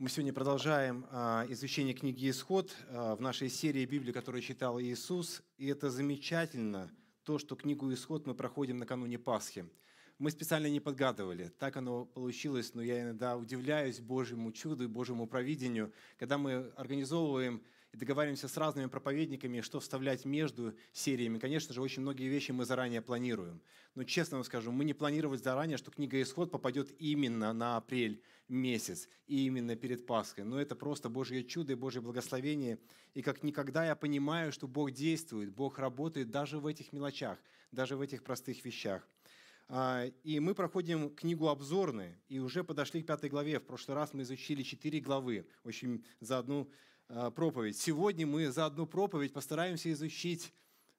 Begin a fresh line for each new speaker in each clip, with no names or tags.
Мы сегодня продолжаем а, изучение книги «Исход» а, в нашей серии Библии, которую читал Иисус. И это замечательно, то, что книгу «Исход» мы проходим накануне Пасхи. Мы специально не подгадывали, так оно получилось, но я иногда удивляюсь Божьему чуду и Божьему провидению, когда мы организовываем и договариваемся с разными проповедниками, что вставлять между сериями. Конечно же, очень многие вещи мы заранее планируем. Но честно вам скажу, мы не планировали заранее, что книга «Исход» попадет именно на апрель месяц, и именно перед Пасхой. Но это просто Божье чудо и Божье благословение. И как никогда я понимаю, что Бог действует, Бог работает даже в этих мелочах, даже в этих простых вещах. А, и мы проходим книгу обзорную, и уже подошли к пятой главе. В прошлый раз мы изучили четыре главы, очень за одну проповедь. Сегодня мы за одну проповедь постараемся изучить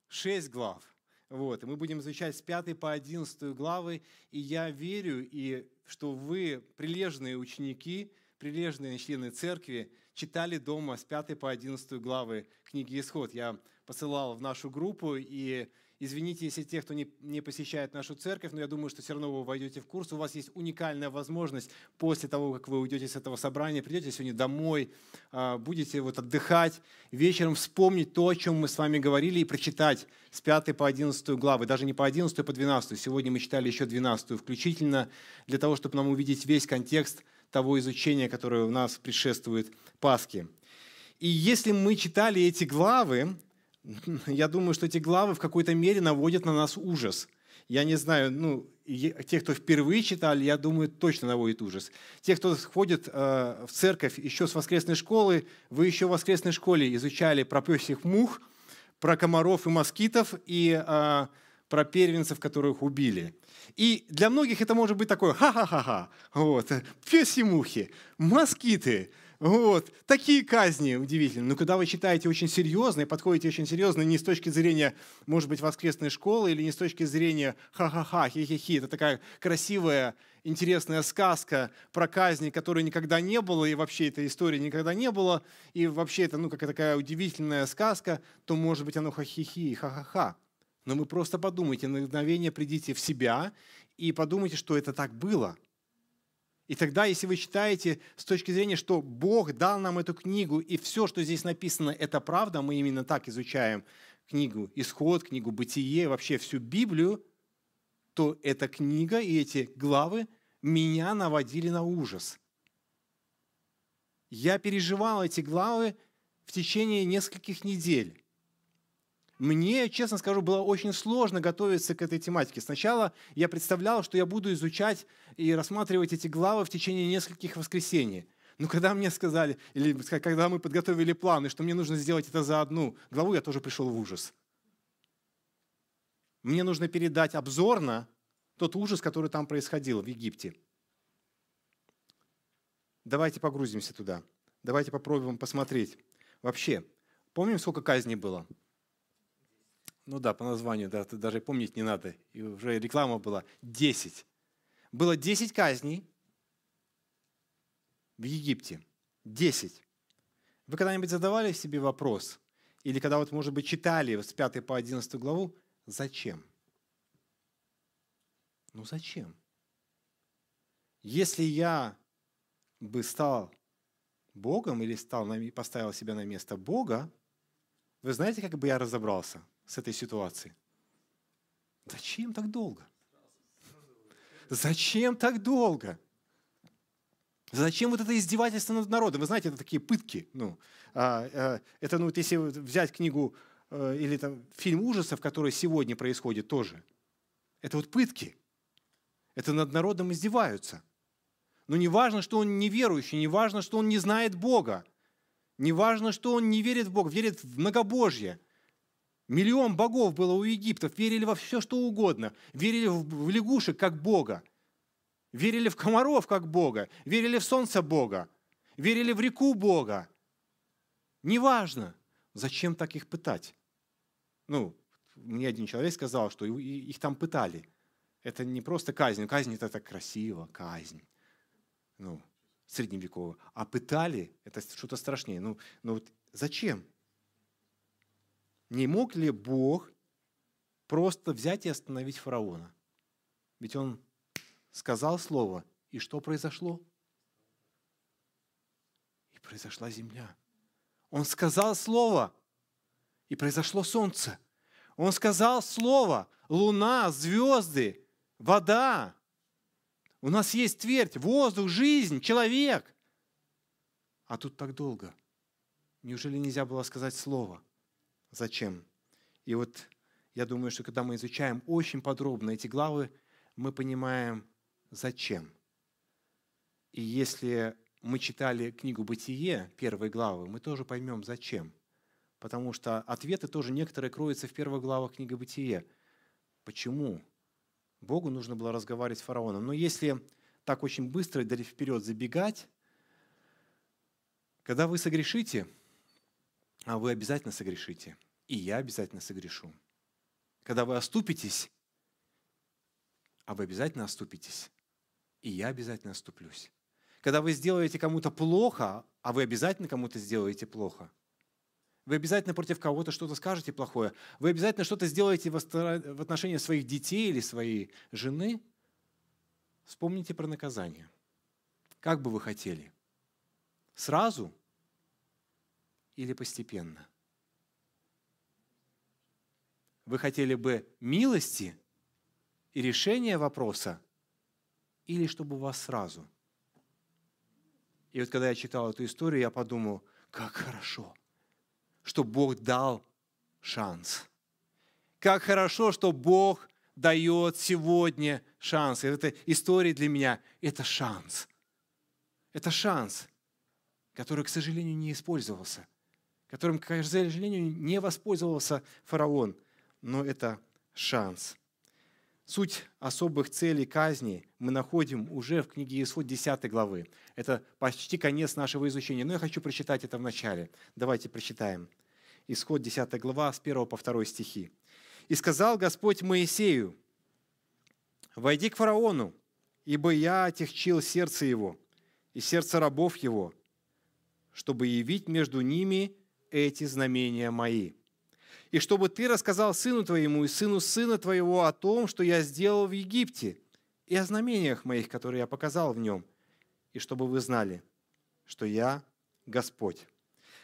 шесть глав. Вот, и мы будем изучать с 5 по 11 главы, и я верю, и что вы, прилежные ученики, прилежные члены церкви, читали дома с 5 по 11 главы книги «Исход». Я посылал в нашу группу, и Извините, если те, кто не, не посещает нашу церковь, но я думаю, что все равно вы войдете в курс. У вас есть уникальная возможность после того, как вы уйдете с этого собрания, придете сегодня домой, а, будете вот отдыхать, вечером вспомнить то, о чем мы с вами говорили, и прочитать с 5 по 11 главы, даже не по 11, а по 12. Сегодня мы читали еще 12 включительно, для того, чтобы нам увидеть весь контекст того изучения, которое у нас предшествует Пасхе. И если мы читали эти главы, я думаю, что эти главы в какой-то мере наводят на нас ужас. Я не знаю, ну, те, кто впервые читали, я думаю, точно наводит ужас. Те, кто ходит э, в церковь еще с воскресной школы, вы еще в воскресной школе изучали про пёсих мух, про комаров и москитов и э, про первенцев, которых убили. И для многих это может быть такое ха-ха-ха-ха, вот, пёси мухи, москиты, вот. Такие казни удивительные. Но когда вы читаете очень серьезно и подходите очень серьезно, не с точки зрения, может быть, воскресной школы или не с точки зрения ха-ха-ха, хи-хи-хи, это такая красивая, интересная сказка про казни, которой никогда не было, и вообще этой истории никогда не было, и вообще это, ну, как такая удивительная сказка, то, может быть, оно ха-хи-хи, ха-ха-ха. Но вы просто подумайте, на мгновение придите в себя и подумайте, что это так было – и тогда, если вы считаете с точки зрения, что Бог дал нам эту книгу, и все, что здесь написано, это правда, мы именно так изучаем книгу «Исход», книгу «Бытие», вообще всю Библию, то эта книга и эти главы меня наводили на ужас. Я переживал эти главы в течение нескольких недель. Мне, честно скажу, было очень сложно готовиться к этой тематике. Сначала я представлял, что я буду изучать и рассматривать эти главы в течение нескольких воскресений. Но когда мне сказали, или когда мы подготовили планы, что мне нужно сделать это за одну главу, я тоже пришел в ужас. Мне нужно передать обзорно тот ужас, который там происходил в Египте. Давайте погрузимся туда. Давайте попробуем посмотреть. Вообще, помним, сколько казней было? Ну да, по названию, да, даже помнить не надо. И уже реклама была. Десять. Было десять казней в Египте. Десять. Вы когда-нибудь задавали себе вопрос, или когда вот, может быть, читали с 5 по 11 главу, зачем? Ну зачем? Если я бы стал Богом или стал, поставил себя на место Бога, вы знаете, как бы я разобрался? С этой ситуацией. Зачем так долго? Зачем так долго? Зачем вот это издевательство над народом? Вы знаете, это такие пытки. Ну, а, а, это, ну, вот если взять книгу а, или там, фильм ужасов, который сегодня происходит тоже, это вот пытки. Это над народом издеваются. Но не важно, что он неверующий, не важно, что он не знает Бога, не важно, что он не верит в Бога, верит в многобожье – Миллион богов было у египтов, верили во все, что угодно. Верили в лягушек, как Бога. Верили в комаров, как Бога. Верили в солнце Бога. Верили в реку Бога. Неважно. Зачем так их пытать? Ну, мне один человек сказал, что их там пытали. Это не просто казнь. Казнь – это так красиво, казнь. Ну, средневековая. А пытали – это что-то страшнее. Ну, ну вот зачем? Не мог ли Бог просто взять и остановить фараона? Ведь он сказал слово, и что произошло? И произошла земля. Он сказал слово, и произошло солнце. Он сказал слово, луна, звезды, вода. У нас есть твердь, воздух, жизнь, человек. А тут так долго. Неужели нельзя было сказать слово? Зачем? И вот я думаю, что когда мы изучаем очень подробно эти главы, мы понимаем, зачем. И если мы читали книгу «Бытие», первые главы, мы тоже поймем, зачем. Потому что ответы тоже некоторые кроются в первых главах книги «Бытие». Почему? Богу нужно было разговаривать с фараоном. Но если так очень быстро и вперед забегать, когда вы согрешите, вы обязательно согрешите, и я обязательно согрешу. Когда вы оступитесь, а вы обязательно оступитесь, и я обязательно оступлюсь. Когда вы сделаете кому-то плохо, а вы обязательно кому-то сделаете плохо. Вы обязательно против кого-то что-то скажете плохое. Вы обязательно что-то сделаете в отношении своих детей или своей жены. Вспомните про наказание. Как бы вы хотели? Сразу или постепенно? Вы хотели бы милости и решения вопроса, или чтобы у вас сразу – и вот когда я читал эту историю, я подумал, как хорошо, что Бог дал шанс. Как хорошо, что Бог дает сегодня шанс. И эта история для меня – это шанс. Это шанс, который, к сожалению, не использовался, которым, к сожалению, не воспользовался фараон. Но это шанс – Суть особых целей казни мы находим уже в книге Исход 10 главы. Это почти конец нашего изучения, но я хочу прочитать это в начале. Давайте прочитаем. Исход 10 глава с 1 по 2 стихи. «И сказал Господь Моисею, «Войди к фараону, ибо я отягчил сердце его и сердце рабов его, чтобы явить между ними эти знамения мои» и чтобы ты рассказал сыну твоему и сыну сына твоего о том, что я сделал в Египте, и о знамениях моих, которые я показал в нем, и чтобы вы знали, что я Господь».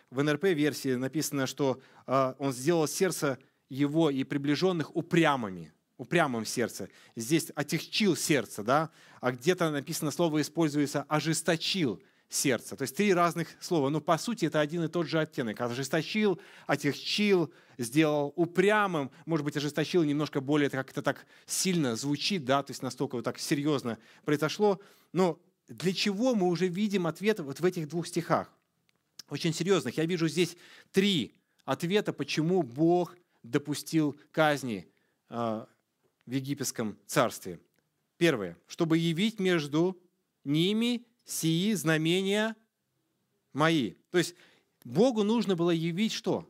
В НРП-версии написано, что э, он сделал сердце его и приближенных упрямыми, упрямым сердце. Здесь отягчил сердце, да? а где-то написано слово используется «ожесточил» сердца. То есть три разных слова. Но по сути это один и тот же оттенок. Ожесточил, отягчил, сделал упрямым. Может быть, ожесточил немножко более как-то так сильно звучит, да, то есть настолько вот так серьезно произошло. Но для чего мы уже видим ответ вот в этих двух стихах? Очень серьезных. Я вижу здесь три ответа, почему Бог допустил казни э, в египетском царстве. Первое, чтобы явить между ними сии знамения мои. То есть Богу нужно было явить что?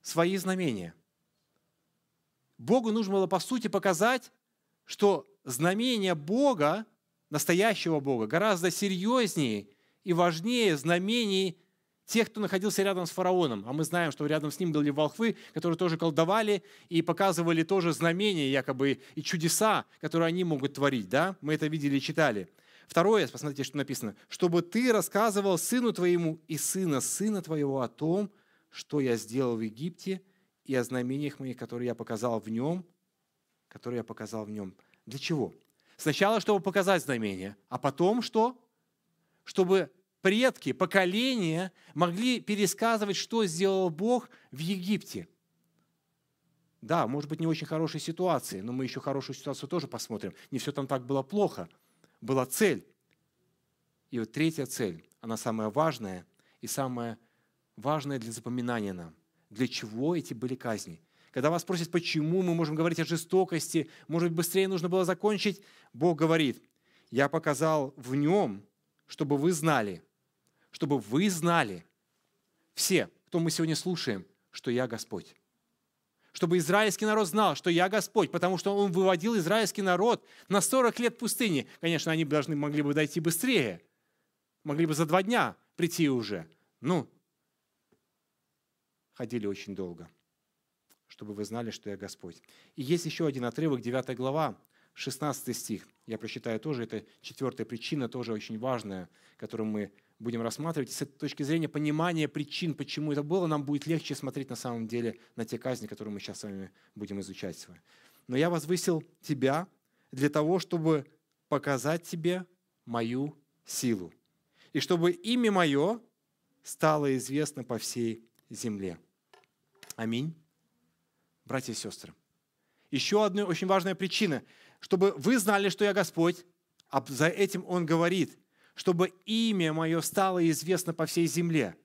Свои знамения. Богу нужно было, по сути, показать, что знамения Бога, настоящего Бога, гораздо серьезнее и важнее знамений тех, кто находился рядом с фараоном. А мы знаем, что рядом с ним были волхвы, которые тоже колдовали и показывали тоже знамения якобы и чудеса, которые они могут творить. Да? Мы это видели и читали. Второе, посмотрите, что написано. «Чтобы ты рассказывал сыну твоему и сына сына твоего о том, что я сделал в Египте, и о знамениях моих, которые я показал в нем, которые я показал в нем». Для чего? Сначала, чтобы показать знамения, а потом что? Чтобы предки, поколения могли пересказывать, что сделал Бог в Египте. Да, может быть, не очень хорошей ситуации, но мы еще хорошую ситуацию тоже посмотрим. Не все там так было плохо – была цель. И вот третья цель, она самая важная и самая важная для запоминания нам. Для чего эти были казни? Когда вас спросят, почему мы можем говорить о жестокости, может быстрее нужно было закончить, Бог говорит, я показал в нем, чтобы вы знали, чтобы вы знали, все, кто мы сегодня слушаем, что я Господь чтобы израильский народ знал, что я Господь, потому что Он выводил израильский народ на 40 лет пустыни. Конечно, они должны могли бы дойти быстрее, могли бы за два дня прийти уже. Ну, ходили очень долго, чтобы вы знали, что я Господь. И есть еще один отрывок, 9 глава, 16 стих. Я прочитаю тоже, это четвертая причина, тоже очень важная, которую мы будем рассматривать. И с этой точки зрения понимания причин, почему это было, нам будет легче смотреть на самом деле на те казни, которые мы сейчас с вами будем изучать. Но я возвысил тебя для того, чтобы показать тебе мою силу. И чтобы имя мое стало известно по всей земле. Аминь. Братья и сестры. Еще одна очень важная причина, чтобы вы знали, что я Господь, а за этим Он говорит, чтобы имя мое стало известно по всей земле.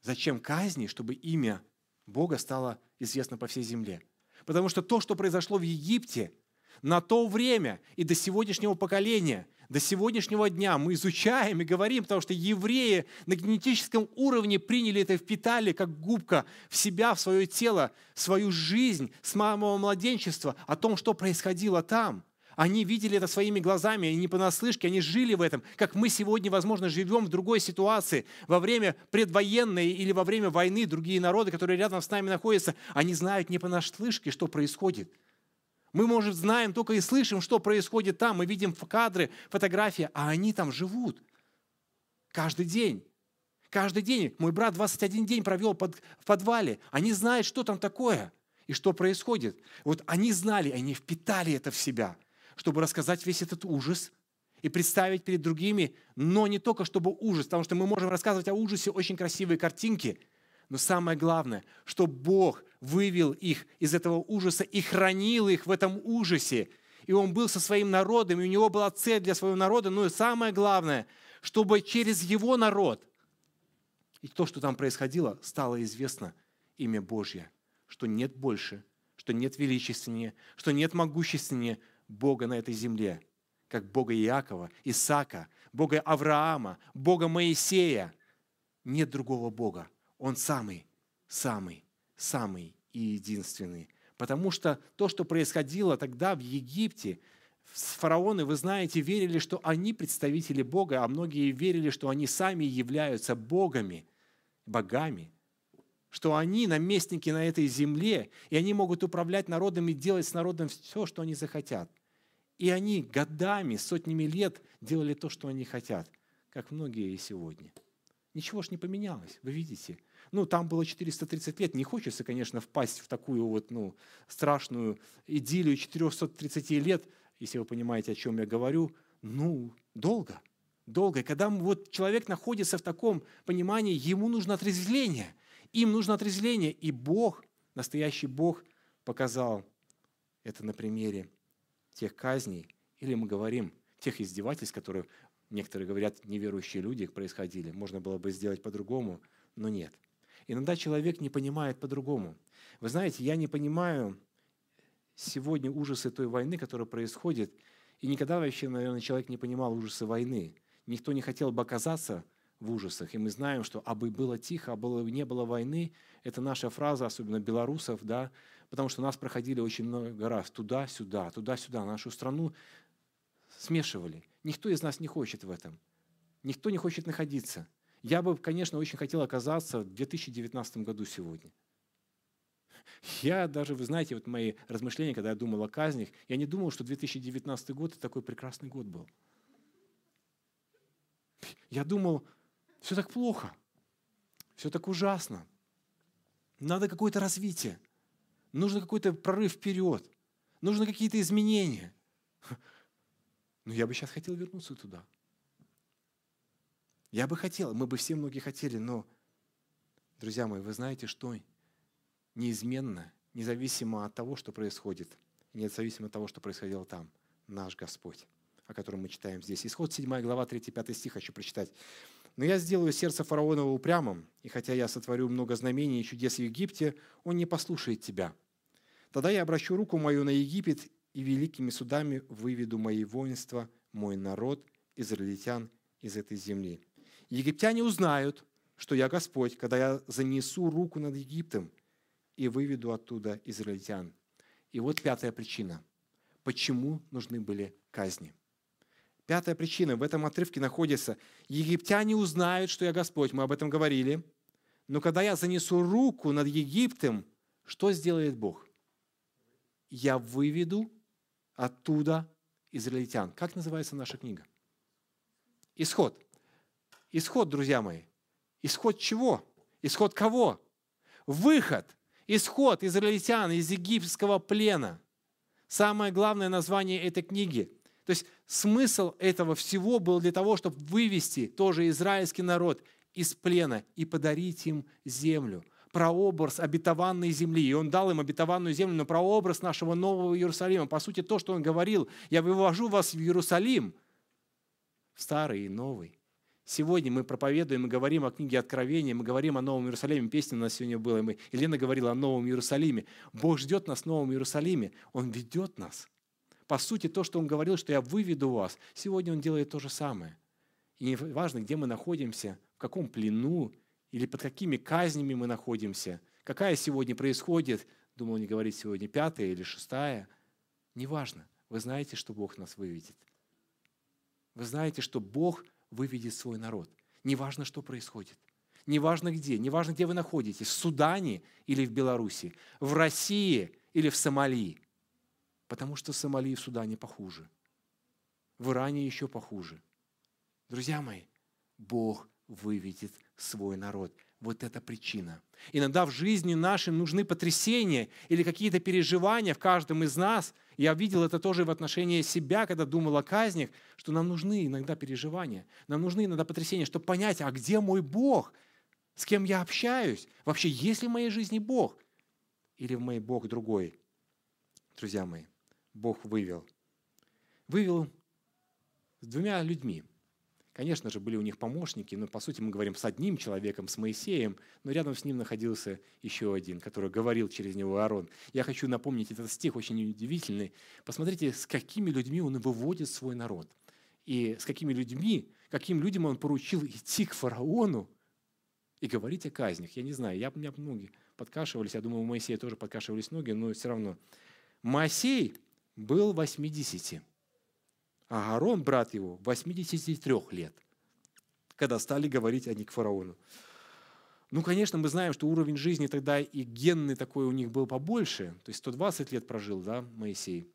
Зачем казни? Чтобы имя Бога стало известно по всей земле. Потому что то, что произошло в Египте, на то время и до сегодняшнего поколения, до сегодняшнего дня мы изучаем и говорим, потому что евреи на генетическом уровне приняли это, впитали как губка в себя, в свое тело, свою жизнь с самого младенчества, о том, что происходило там. Они видели это своими глазами, и не понаслышке, они жили в этом, как мы сегодня, возможно, живем в другой ситуации, во время предвоенной или во время войны другие народы, которые рядом с нами находятся, они знают не понаслышке, что происходит – мы, может, знаем только и слышим, что происходит там. Мы видим кадры, фотографии, а они там живут. Каждый день. Каждый день. Мой брат 21 день провел под, в подвале. Они знают, что там такое и что происходит. Вот они знали, они впитали это в себя, чтобы рассказать весь этот ужас и представить перед другими, но не только чтобы ужас, потому что мы можем рассказывать о ужасе очень красивые картинки – но самое главное, что Бог вывел их из этого ужаса и хранил их в этом ужасе. И Он был со своим народом, и у Него была цель для своего народа. Но и самое главное, чтобы через Его народ и то, что там происходило, стало известно имя Божье, что нет больше, что нет величественнее, что нет могущественнее Бога на этой земле, как Бога Иакова, Исаака, Бога Авраама, Бога Моисея. Нет другого Бога. Он самый, самый, самый и единственный. Потому что то, что происходило тогда в Египте, фараоны, вы знаете, верили, что они представители Бога, а многие верили, что они сами являются богами, богами, что они наместники на этой земле, и они могут управлять народом и делать с народом все, что они захотят. И они годами, сотнями лет делали то, что они хотят, как многие и сегодня – Ничего ж не поменялось, вы видите. Ну, там было 430 лет. Не хочется, конечно, впасть в такую вот, ну, страшную идиллию 430 лет, если вы понимаете, о чем я говорю. Ну, долго, долго. И когда вот человек находится в таком понимании, ему нужно отрезвление. Им нужно отрезвление. И Бог, настоящий Бог, показал это на примере тех казней, или мы говорим тех издевательств, которые некоторые говорят, неверующие люди происходили, можно было бы сделать по-другому, но нет. Иногда человек не понимает по-другому. Вы знаете, я не понимаю сегодня ужасы той войны, которая происходит, и никогда вообще, наверное, человек не понимал ужасы войны. Никто не хотел бы оказаться в ужасах. И мы знаем, что «абы было тихо, а было, не было войны» – это наша фраза, особенно белорусов, да, потому что нас проходили очень много раз туда-сюда, туда-сюда, нашу страну смешивали. Никто из нас не хочет в этом. Никто не хочет находиться. Я бы, конечно, очень хотел оказаться в 2019 году сегодня. Я даже, вы знаете, вот мои размышления, когда я думал о казнях, я не думал, что 2019 год – это такой прекрасный год был. Я думал, все так плохо, все так ужасно. Надо какое-то развитие, нужно какой-то прорыв вперед, нужно какие-то изменения. Но я бы сейчас хотел вернуться туда. Я бы хотел, мы бы все многие хотели, но, друзья мои, вы знаете, что неизменно, независимо от того, что происходит, независимо от того, что происходило там, наш Господь, о котором мы читаем здесь. Исход 7 глава, 3-5 стих хочу прочитать. «Но я сделаю сердце фараонова упрямым, и хотя я сотворю много знамений и чудес в Египте, он не послушает тебя. Тогда я обращу руку мою на Египет и великими судами выведу мои воинства, мой народ, израильтян из этой земли. Египтяне узнают, что я Господь, когда я занесу руку над Египтом и выведу оттуда израильтян. И вот пятая причина. Почему нужны были казни? Пятая причина в этом отрывке находится. Египтяне узнают, что я Господь, мы об этом говорили. Но когда я занесу руку над Египтом, что сделает Бог? Я выведу оттуда израильтян. Как называется наша книга? Исход. Исход, друзья мои. Исход чего? Исход кого? Выход. Исход израильтян из египетского плена. Самое главное название этой книги. То есть смысл этого всего был для того, чтобы вывести тоже израильский народ из плена и подарить им землю. Прообраз обетованной земли. И он дал им обетованную землю, но прообраз нашего нового Иерусалима. По сути, то, что он говорил, я вывожу вас в Иерусалим, старый и новый. Сегодня мы проповедуем, мы говорим о книге Откровения, мы говорим о Новом Иерусалиме. Песня у нас сегодня была, мы, Елена говорила о Новом Иерусалиме. Бог ждет нас в Новом Иерусалиме. Он ведет нас. По сути, то, что Он говорил, что я выведу вас, сегодня Он делает то же самое. И не где мы находимся, в каком плену или под какими казнями мы находимся, какая сегодня происходит, думал не говорить сегодня, пятая или шестая, неважно. Вы знаете, что Бог нас выведет. Вы знаете, что Бог выведет свой народ. Неважно, что происходит. Неважно где, неважно, где вы находитесь, в Судане или в Беларуси, в России или в Сомали. Потому что Сомали и в Судане похуже. В Иране еще похуже. Друзья мои, Бог выведет свой народ. Вот это причина. Иногда в жизни нашей нужны потрясения или какие-то переживания в каждом из нас. Я видел это тоже в отношении себя, когда думал о казнях, что нам нужны иногда переживания, нам нужны иногда потрясения, чтобы понять, а где мой Бог, с кем я общаюсь, вообще есть ли в моей жизни Бог или в моей Бог другой. Друзья мои, Бог вывел. Вывел с двумя людьми – Конечно же, были у них помощники, но по сути мы говорим с одним человеком, с Моисеем, но рядом с ним находился еще один, который говорил через него Аарон. Я хочу напомнить этот стих очень удивительный. Посмотрите, с какими людьми он выводит свой народ. И с какими людьми, каким людям он поручил идти к фараону и говорить о казнях. Я не знаю, я, у меня многие подкашивались, я думаю, у Моисея тоже подкашивались ноги, но все равно. Моисей был 80 а Аарон, брат его, 83 лет, когда стали говорить они к фараону. Ну, конечно, мы знаем, что уровень жизни тогда и генный такой у них был побольше, то есть 120 лет прожил, да, Моисей.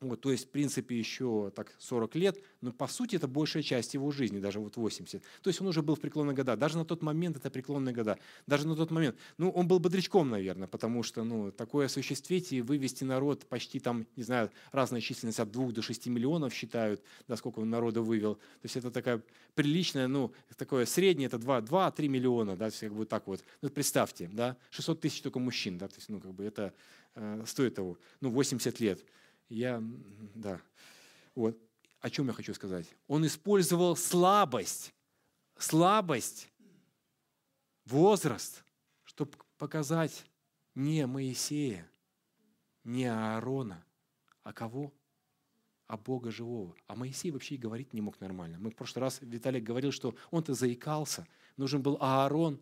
Вот, то есть, в принципе, еще так 40 лет, но по сути это большая часть его жизни, даже вот 80. То есть он уже был в преклонные года. Даже на тот момент это преклонные года. Даже на тот момент. Ну, он был бодрячком, наверное, потому что, ну, такое осуществить и вывести народ почти там, не знаю, разная численность от 2 до 6 миллионов считают, да, сколько он народа вывел. То есть это такая приличная, ну, такое среднее, это 2-3 миллиона, да, как бы так вот. Ну, представьте, да, 600 тысяч только мужчин, да, то есть, ну, как бы это э, стоит того, ну, 80 лет. Я, да. Вот. О чем я хочу сказать? Он использовал слабость, слабость, возраст, чтобы показать не Моисея, не Аарона, а кого? А Бога живого. А Моисей вообще и говорить не мог нормально. Мы в прошлый раз Виталик говорил, что он-то заикался. Нужен был Аарон,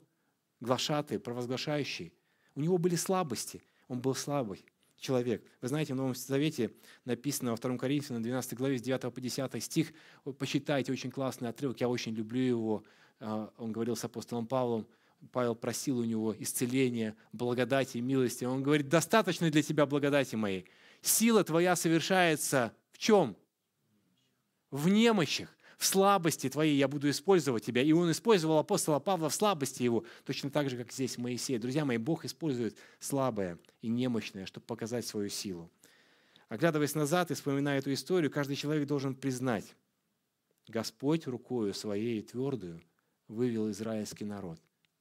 глашатый, провозглашающий. У него были слабости. Он был слабый человек. Вы знаете, в Новом Завете написано во 2 Коринфянам 12 главе с 9 по 10 стих. Посчитайте, очень классный отрывок, я очень люблю его. А, он говорил с апостолом Павлом, Павел просил у него исцеления, благодати милости. Он говорит, достаточно для тебя благодати моей. Сила твоя совершается в чем? В немощах в слабости твоей я буду использовать тебя. И он использовал апостола Павла в слабости его, точно так же, как здесь Моисей. Друзья мои, Бог использует слабое и немощное, чтобы показать свою силу. Оглядываясь назад и вспоминая эту историю, каждый человек должен признать, Господь рукою своей твердую вывел израильский народ.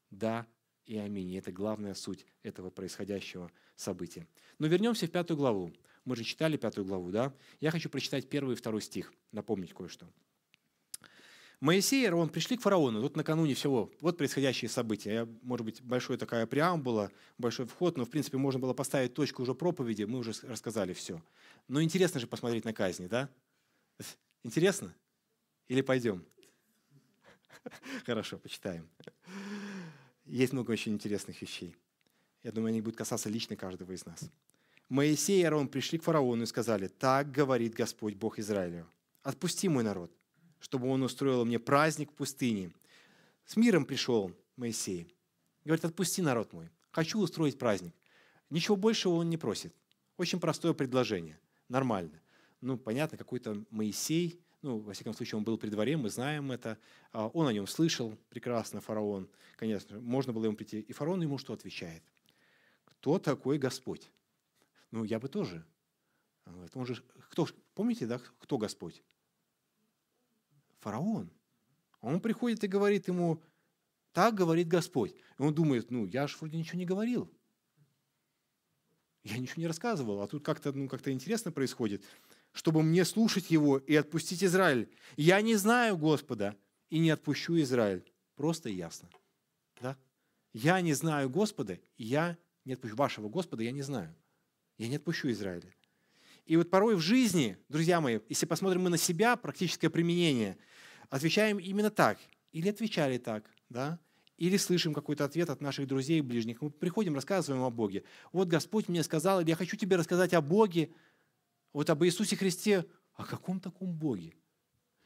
Да и аминь. И это главная суть этого происходящего события. Но вернемся в пятую главу. Мы же читали пятую главу, да? Я хочу прочитать первый и второй стих, напомнить кое-что. Моисей и Аарон пришли к фараону, тут накануне всего, вот происходящие события. Я, может быть, большая такая преамбула, большой вход, но, в принципе, можно было поставить точку уже проповеди, мы уже рассказали все. Но интересно же посмотреть на казни, да? Интересно? Или пойдем? Хорошо, почитаем. Есть много очень интересных вещей. Я думаю, они будут касаться лично каждого из нас. Моисей и Аарон пришли к фараону и сказали, так говорит Господь Бог Израилю, отпусти мой народ, чтобы он устроил мне праздник в пустыне. С миром пришел Моисей. Говорит, отпусти народ мой. Хочу устроить праздник. Ничего большего он не просит. Очень простое предложение. Нормально. Ну, понятно, какой-то Моисей, ну, во всяком случае, он был при дворе, мы знаем это, а, он о нем слышал прекрасно, фараон, конечно, можно было ему прийти. И фараон ему что отвечает? Кто такой Господь? Ну, я бы тоже. Он же, кто, помните, да, кто Господь? Фараон. Он приходит и говорит ему, так говорит Господь. И он думает, ну, я же вроде ничего не говорил. Я ничего не рассказывал, а тут как-то ну, как интересно происходит, чтобы мне слушать его и отпустить Израиль. Я не знаю Господа и не отпущу Израиль. Просто и ясно. Да? Я не знаю Господа, и я не отпущу. Вашего Господа я не знаю. Я не отпущу Израиля. И вот порой в жизни, друзья мои, если посмотрим мы на себя, практическое применение, отвечаем именно так. Или отвечали так, да? Или слышим какой-то ответ от наших друзей и ближних. Мы приходим, рассказываем о Боге. Вот Господь мне сказал, или я хочу тебе рассказать о Боге, вот об Иисусе Христе. О каком таком Боге?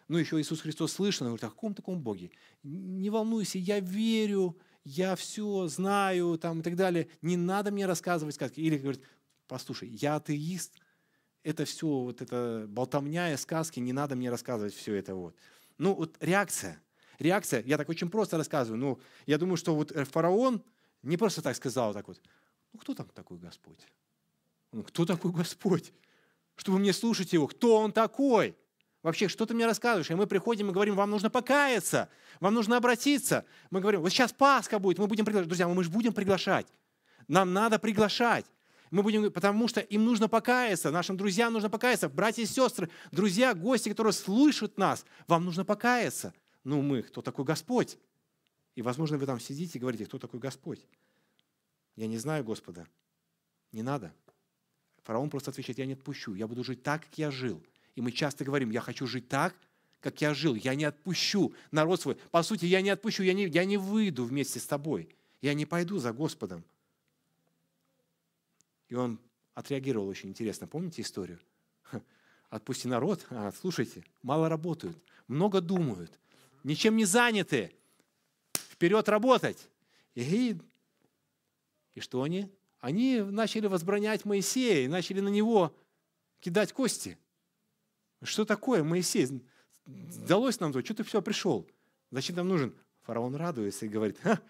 Ну, еще Иисус Христос слышал, он говорит, о каком таком Боге? Не волнуйся, я верю, я все знаю, там, и так далее. Не надо мне рассказывать сказки. Или говорит, послушай, я атеист, это все, вот это болтовня и сказки, не надо мне рассказывать все это вот. Ну, вот реакция – реакция, я так очень просто рассказываю, но я думаю, что вот э, фараон не просто так сказал так вот, ну кто там такой Господь? Ну, кто такой Господь? Чтобы мне слушать его, кто он такой? Вообще, что ты мне рассказываешь? И мы приходим и говорим, вам нужно покаяться, вам нужно обратиться. Мы говорим, вот сейчас Пасха будет, мы будем приглашать. Друзья, мы же будем приглашать. Нам надо приглашать. Мы будем, потому что им нужно покаяться, нашим друзьям нужно покаяться, братья и сестры, друзья, гости, которые слышат нас, вам нужно покаяться ну мы, кто такой Господь? И, возможно, вы там сидите и говорите, кто такой Господь? Я не знаю Господа. Не надо. Фараон просто отвечает, я не отпущу, я буду жить так, как я жил. И мы часто говорим, я хочу жить так, как я жил, я не отпущу народ свой. По сути, я не отпущу, я не, я не выйду вместе с тобой, я не пойду за Господом. И он отреагировал очень интересно. Помните историю? Отпусти народ, а, слушайте, мало работают, много думают, ничем не заняты. Вперед работать. И, и что они? Они начали возбранять Моисея и начали на него кидать кости. Что такое, Моисей? Сдалось нам то, что ты все пришел? Зачем нам нужен? Фараон радуется и говорит, Ха,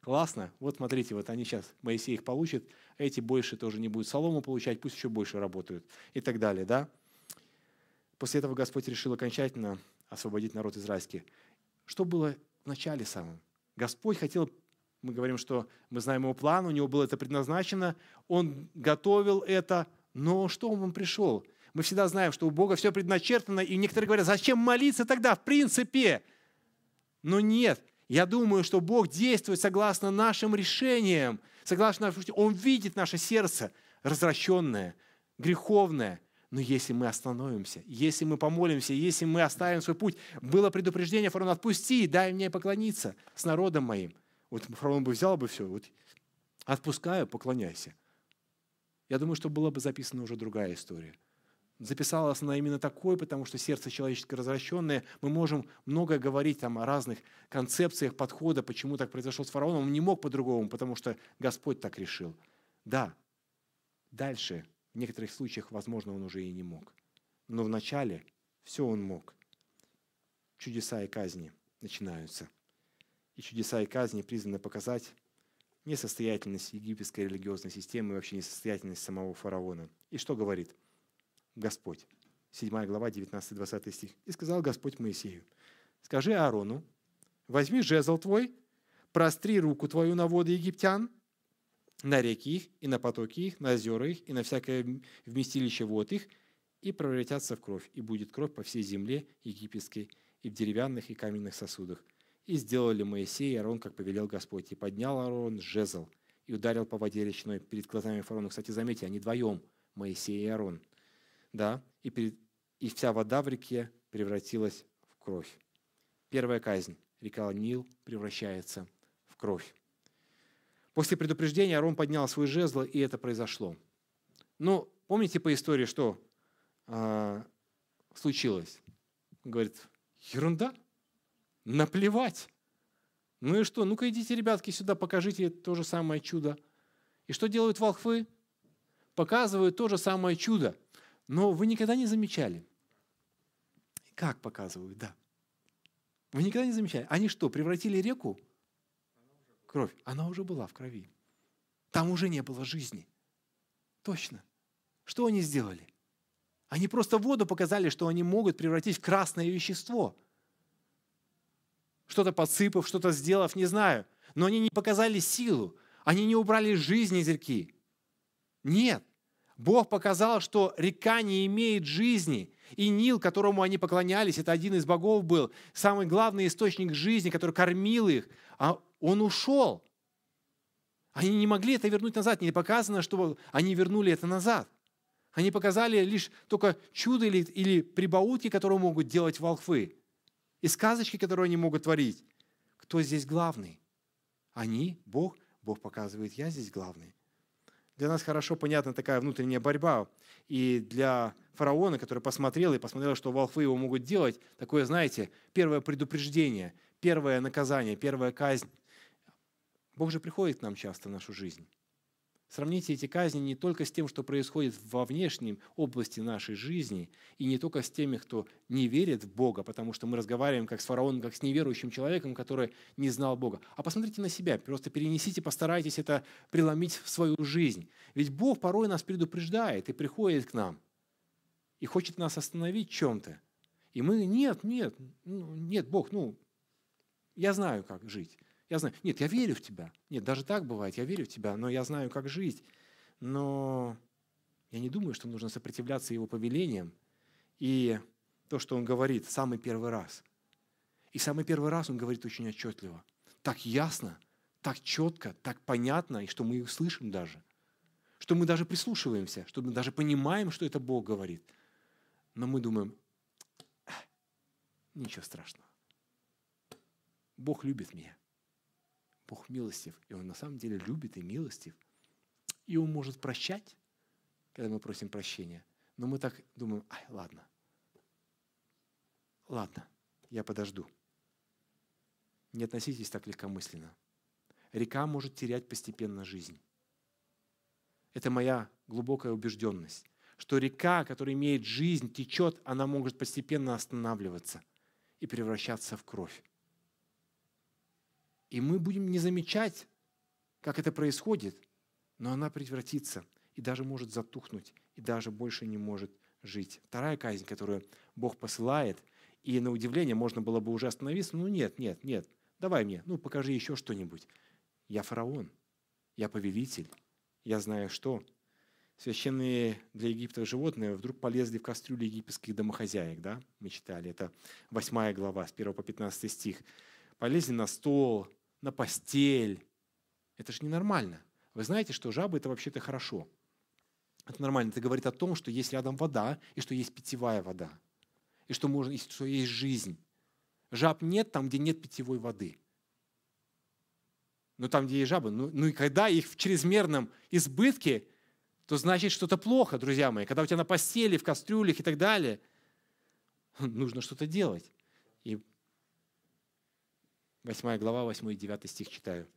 классно, вот смотрите, вот они сейчас, Моисей их получит, эти больше тоже не будут солому получать, пусть еще больше работают и так далее. Да? После этого Господь решил окончательно освободить народ израильский. Что было в начале самом? Господь хотел, мы говорим, что мы знаем его план, у него было это предназначено, он готовил это, но что он пришел? Мы всегда знаем, что у Бога все предначертано, и некоторые говорят, зачем молиться тогда, в принципе? Но нет, я думаю, что Бог действует согласно нашим решениям, согласно нашим... Он видит наше сердце развращенное, греховное, но если мы остановимся, если мы помолимся, если мы оставим свой путь, было предупреждение фараона, отпусти, дай мне поклониться с народом моим. Вот фараон бы взял бы все, вот отпускаю, поклоняйся. Я думаю, что была бы записана уже другая история. Записалась она именно такой, потому что сердце человеческое развращенное. Мы можем много говорить там о разных концепциях подхода, почему так произошло с фараоном. Он не мог по-другому, потому что Господь так решил. Да, дальше в некоторых случаях, возможно, он уже и не мог. Но вначале все он мог. Чудеса и казни начинаются. И чудеса и казни призваны показать несостоятельность египетской религиозной системы и вообще несостоятельность самого фараона. И что говорит Господь? 7 глава, 19-20 стих. «И сказал Господь Моисею, скажи Аарону, возьми жезл твой, простри руку твою на воды египтян, на реки их, и на потоки их, на озера их, и на всякое вместилище вод их, и превратятся в кровь, и будет кровь по всей земле египетской, и в деревянных и каменных сосудах. И сделали Моисей и Аарон, как повелел Господь. И поднял Аарон жезл, и ударил по воде речной перед глазами фараона. Кстати, заметьте, они вдвоем, Моисей и Аарон. Да? И, перед, и вся вода в реке превратилась в кровь. Первая казнь. Река Нил превращается в кровь. После предупреждения Арон поднял свой жезл, и это произошло. Ну, помните по истории, что э, случилось? Он говорит, ерунда, наплевать. Ну и что? Ну-ка идите, ребятки, сюда, покажите то же самое чудо. И что делают волхвы? Показывают то же самое чудо. Но вы никогда не замечали, Как показывают, да. Вы никогда не замечали? Они что, превратили реку? Кровь. Она уже была в крови. Там уже не было жизни. Точно. Что они сделали? Они просто воду показали, что они могут превратить в красное вещество. Что-то подсыпав, что-то сделав, не знаю. Но они не показали силу. Они не убрали жизнь из реки. Нет. Бог показал, что река не имеет жизни. И Нил, которому они поклонялись, это один из богов был, самый главный источник жизни, который кормил их, а он ушел. Они не могли это вернуть назад. Не показано, что они вернули это назад. Они показали лишь только чудо или, или прибаутки, которые могут делать волхвы. И сказочки, которые они могут творить. Кто здесь главный? Они, Бог. Бог показывает, я здесь главный. Для нас хорошо понятна такая внутренняя борьба. И для фараона, который посмотрел и посмотрел, что волхвы его могут делать, такое, знаете, первое предупреждение, первое наказание, первая казнь. Бог же приходит к нам часто в нашу жизнь. Сравните эти казни не только с тем, что происходит во внешней области нашей жизни, и не только с теми, кто не верит в Бога, потому что мы разговариваем как с фараоном, как с неверующим человеком, который не знал Бога. А посмотрите на себя, просто перенесите, постарайтесь это преломить в свою жизнь. Ведь Бог порой нас предупреждает и приходит к нам, и хочет нас остановить чем-то. И мы, нет, нет, ну, нет, Бог, ну, я знаю, как жить. Я знаю, нет, я верю в тебя. Нет, даже так бывает, я верю в тебя, но я знаю, как жить. Но я не думаю, что нужно сопротивляться его повелениям. И то, что он говорит самый первый раз. И самый первый раз он говорит очень отчетливо. Так ясно, так четко, так понятно, и что мы их слышим даже. Что мы даже прислушиваемся, что мы даже понимаем, что это Бог говорит. Но мы думаем, ничего страшного. Бог любит меня. Бог милостив, и Он на самом деле любит и милостив. И Он может прощать, когда мы просим прощения. Но мы так думаем, ай, ладно, ладно, я подожду. Не относитесь так легкомысленно. Река может терять постепенно жизнь. Это моя глубокая убежденность, что река, которая имеет жизнь, течет, она может постепенно останавливаться и превращаться в кровь. И мы будем не замечать, как это происходит, но она превратится и даже может затухнуть, и даже больше не может жить. Вторая казнь, которую Бог посылает, и на удивление можно было бы уже остановиться, ну нет, нет, нет, давай мне, ну покажи еще что-нибудь. Я фараон, я повелитель, я знаю что. Священные для Египта животные вдруг полезли в кастрюли египетских домохозяек, да, мы читали, это 8 глава, с 1 по 15 стих. Полезли на стол, на постель. Это же ненормально. Вы знаете, что жабы – это вообще-то хорошо. Это нормально. Это говорит о том, что есть рядом вода, и что есть питьевая вода. И что, можно, и что есть жизнь. Жаб нет там, где нет питьевой воды. Но там, где есть жабы, ну, ну и когда их в чрезмерном избытке, то значит что-то плохо, друзья мои. Когда у тебя на постели, в кастрюлях и так далее, нужно что-то делать. И 8 глава, 8 и 9 стих читаю.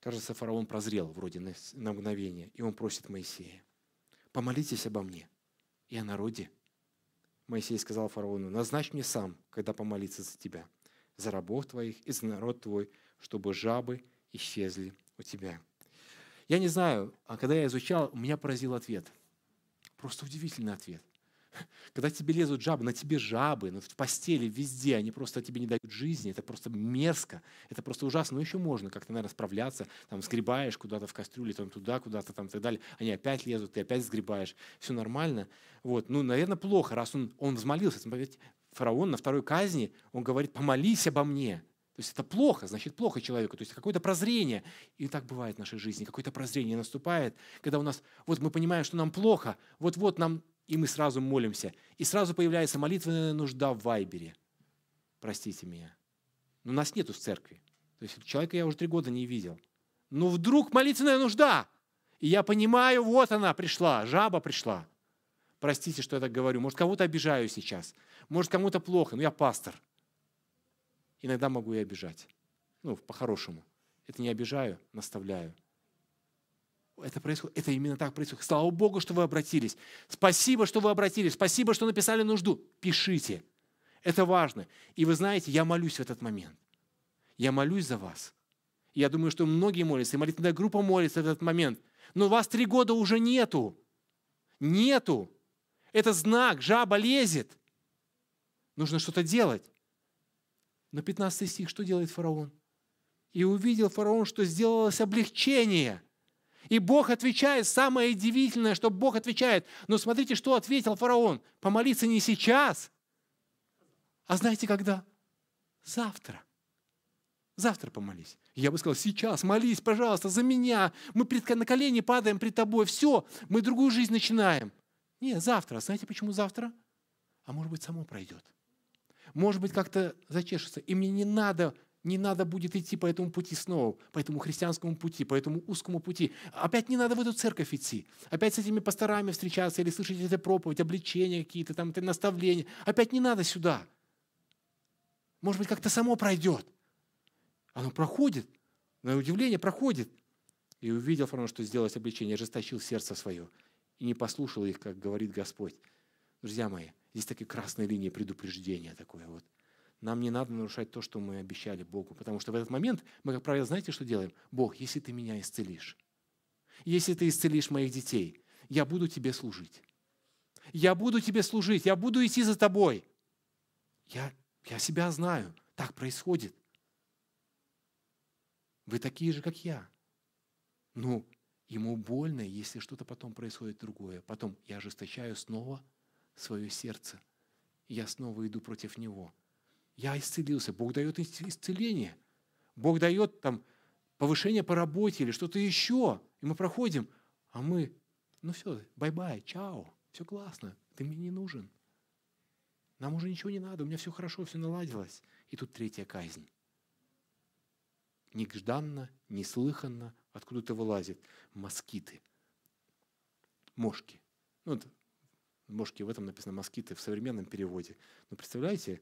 Кажется, фараон прозрел вроде на, мгновение, и он просит Моисея, помолитесь обо мне и о народе. Моисей сказал фараону, назначь мне сам, когда помолиться за тебя, за рабов твоих и за народ твой, чтобы жабы исчезли у тебя. Я не знаю, а когда я изучал, меня поразил ответ. Просто удивительный ответ. Когда тебе лезут жабы, на тебе жабы, в постели, везде, они просто тебе не дают жизни, это просто мерзко, это просто ужасно. Но еще можно как-то, наверное, справляться, там, сгребаешь куда-то в кастрюле, там, туда, куда-то, там, и так далее. Они опять лезут, ты опять сгребаешь, все нормально. Вот. Ну, наверное, плохо, раз он, он взмолился. Фараон на второй казни, он говорит, помолись обо мне. То есть это плохо, значит плохо человеку. То есть какое-то прозрение. И так бывает в нашей жизни. Какое-то прозрение наступает, когда у нас, вот мы понимаем, что нам плохо, вот-вот нам и мы сразу молимся. И сразу появляется молитвенная нужда в Вайбере. Простите меня. Но нас нету в церкви. То есть человека я уже три года не видел. Но вдруг молитвенная нужда. И я понимаю, вот она пришла, жаба пришла. Простите, что я так говорю. Может, кого-то обижаю сейчас. Может, кому-то плохо, но я пастор. Иногда могу и обижать. Ну, по-хорошему. Это не обижаю, наставляю.
Это происходит. Это именно так происходит. Слава Богу, что вы обратились. Спасибо, что вы обратились. Спасибо, что написали нужду. Пишите. Это важно. И вы знаете, я молюсь в этот момент. Я молюсь за вас. Я думаю, что многие молятся, и молитвенная группа молится в этот момент. Но вас три года уже нету. Нету. Это знак, жаба лезет. Нужно что-то делать. Но 15 стих, что делает фараон? И увидел фараон, что сделалось облегчение. И Бог отвечает, самое удивительное, что Бог отвечает. Но смотрите, что ответил фараон. Помолиться не сейчас, а знаете когда? Завтра. Завтра помолись. Я бы сказал, сейчас молись, пожалуйста, за меня. Мы на колени падаем пред тобой. Все, мы другую жизнь начинаем. Нет, завтра. Знаете, почему завтра? А может быть, само пройдет. Может быть, как-то зачешется. И мне не надо, не надо будет идти по этому пути снова, по этому христианскому пути, по этому узкому пути. Опять не надо в эту церковь идти. Опять с этими пасторами встречаться или слышать эти проповедь, обличения какие-то, там, наставления. Опять не надо сюда. Может быть, как-то само пройдет. Оно проходит. На удивление проходит. И увидел фараон, что сделалось обличение, ожесточил сердце свое и не послушал их, как говорит Господь. Друзья мои, здесь такие красные линии предупреждения такое вот. Нам не надо нарушать то, что мы обещали Богу, потому что в этот момент мы, как правило, знаете, что делаем? Бог, если ты меня исцелишь, если ты исцелишь моих детей, я буду тебе служить. Я буду тебе служить, я буду идти за тобой. Я я себя знаю. Так происходит. Вы такие же, как я. Ну, ему больно, если что-то потом происходит другое. Потом я ожесточаю снова свое сердце. Я снова иду против него. Я исцелился. Бог дает исцеление. Бог дает там повышение по работе или что-то еще. И мы проходим. А мы, ну все, bye-bye, чао, все классно, ты мне не нужен. Нам уже ничего не надо, у меня все хорошо, все наладилось. И тут третья казнь. Нежданно, неслыханно, откуда-то вылазит москиты, мошки. Ну, мошки в этом написано москиты в современном переводе. Но представляете,